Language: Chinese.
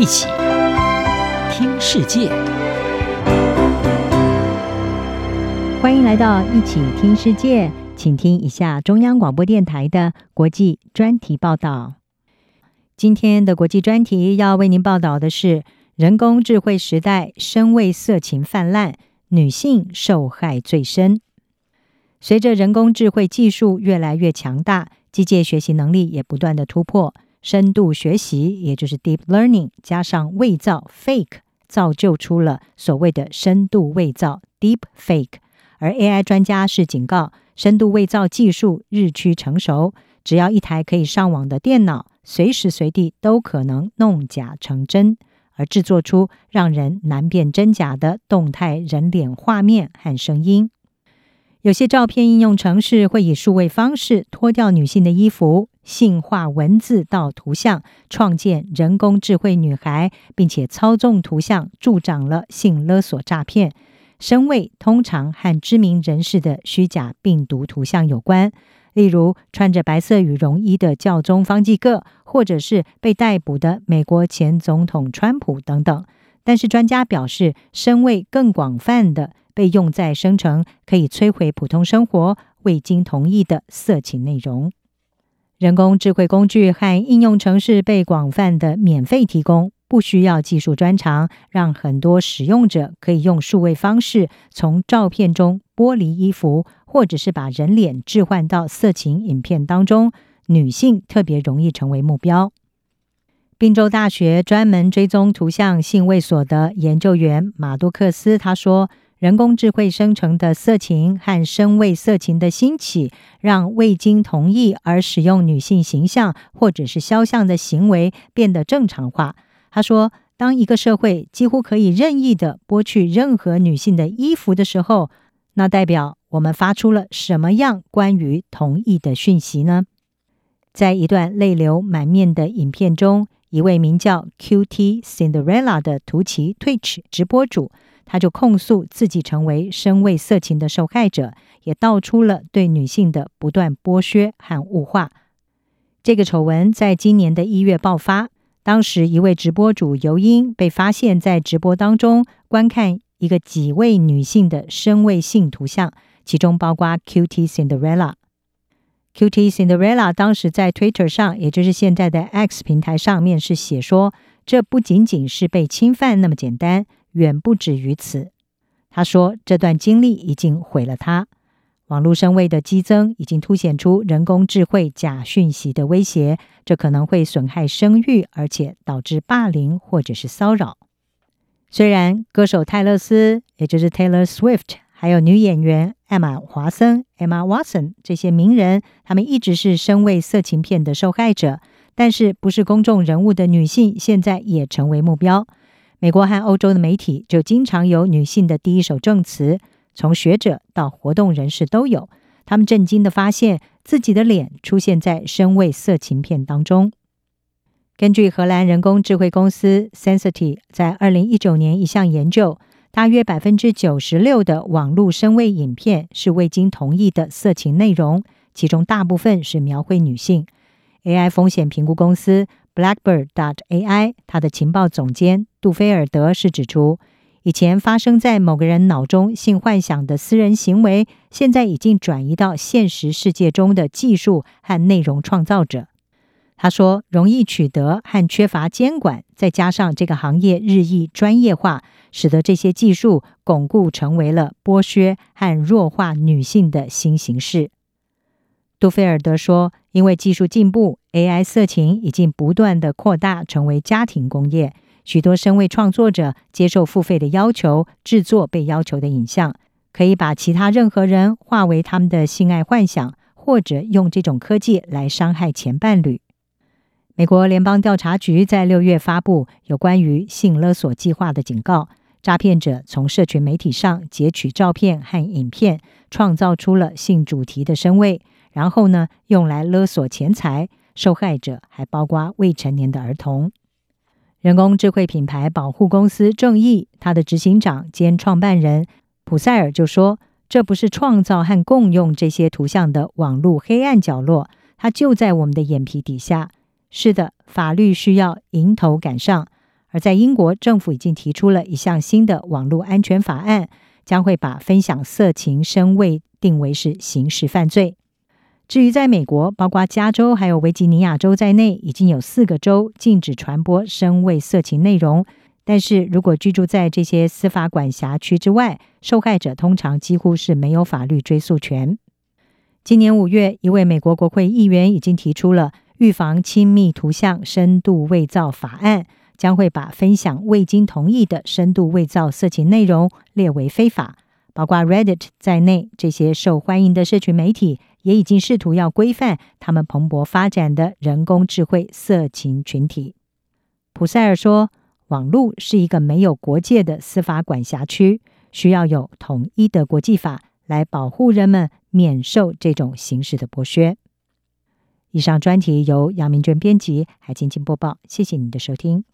一起听世界，欢迎来到一起听世界，请听一下中央广播电台的国际专题报道。今天的国际专题要为您报道的是：人工智慧时代，身位色情泛滥，女性受害最深。随着人工智慧技术越来越强大，机械学习能力也不断的突破。深度学习，也就是 deep learning，加上伪造 fake，造就出了所谓的深度伪造 deep fake。而 AI 专家是警告，深度伪造技术日趋成熟，只要一台可以上网的电脑，随时随地都可能弄假成真，而制作出让人难辨真假的动态人脸画面和声音。有些照片应用程式会以数位方式脱掉女性的衣服。性化文字到图像，创建人工智慧女孩，并且操纵图像，助长了性勒索诈骗。声位通常和知名人士的虚假病毒图像有关，例如穿着白色羽绒衣的教宗方济各，或者是被逮捕的美国前总统川普等等。但是专家表示，声位更广泛的被用在生成可以摧毁普通生活、未经同意的色情内容。人工智慧工具和应用程式被广泛的免费提供，不需要技术专长，让很多使用者可以用数位方式从照片中剥离衣服，或者是把人脸置换到色情影片当中。女性特别容易成为目标。宾州大学专门追踪图像性猥琐的研究员马杜克斯他说。人工智慧生成的色情和声位色情的兴起，让未经同意而使用女性形象或者是肖像的行为变得正常化。他说：“当一个社会几乎可以任意的剥去任何女性的衣服的时候，那代表我们发出了什么样关于同意的讯息呢？”在一段泪流满面的影片中，一位名叫 QT Cinderella 的图奇 Twitch 直播主。他就控诉自己成为身位色情的受害者，也道出了对女性的不断剥削和物化。这个丑闻在今年的一月爆发，当时一位直播主尤因被发现在直播当中观看一个几位女性的身位性图像，其中包括 Cutie Cinderella。Cutie Cinderella 当时在 Twitter 上，也就是现在的 X 平台上面是写说，这不仅仅是被侵犯那么简单。远不止于此，他说，这段经历已经毁了他。网络声位的激增已经凸显出人工智慧假讯息的威胁，这可能会损害声誉，而且导致霸凌或者是骚扰。虽然歌手泰勒斯，也就是 Taylor Swift，还有女演员艾玛华森 （Emma Watson） 这些名人，他们一直是声位色情片的受害者，但是不是公众人物的女性现在也成为目标。美国和欧洲的媒体就经常有女性的第一手证词，从学者到活动人士都有。他们震惊地发现自己的脸出现在声位色情片当中。根据荷兰人工智慧公司 Sensity 在二零一九年一项研究，大约百分之九十六的网络声位影片是未经同意的色情内容，其中大部分是描绘女性。AI 风险评估公司。Blackbird dot AI，它的情报总监杜菲尔德是指出，以前发生在某个人脑中性幻想的私人行为，现在已经转移到现实世界中的技术和内容创造者。他说，容易取得和缺乏监管，再加上这个行业日益专业化，使得这些技术巩固成为了剥削和弱化女性的新形式。杜菲尔德说：“因为技术进步，AI 色情已经不断地扩大成为家庭工业。许多声位创作者接受付费的要求，制作被要求的影像，可以把其他任何人化为他们的性爱幻想，或者用这种科技来伤害前伴侣。”美国联邦调查局在六月发布有关于性勒索计划的警告：诈骗者从社群媒体上截取照片和影片，创造出了性主题的声位。然后呢，用来勒索钱财，受害者还包括未成年的儿童。人工智慧品牌保护公司正义，它的执行长兼创办人普塞尔就说：“这不是创造和共用这些图像的网络黑暗角落，它就在我们的眼皮底下。是的，法律需要迎头赶上，而在英国，政府已经提出了一项新的网络安全法案，将会把分享色情声位定为是刑事犯罪。至于在美国，包括加州还有维吉尼亚州在内，已经有四个州禁止传播声位色情内容。但是如果居住在这些司法管辖区之外，受害者通常几乎是没有法律追诉权。今年五月，一位美国国会议员已经提出了预防亲密图像深度伪造法案。将会把分享未经同意的深度伪造色情内容列为非法，包括 Reddit 在内，这些受欢迎的社群媒体也已经试图要规范他们蓬勃发展的人工智慧色情群体。普塞尔说：“网络是一个没有国界的司法管辖区，需要有统一的国际法来保护人们免受这种形式的剥削。”以上专题由杨明娟编辑，海清清播报。谢谢你的收听。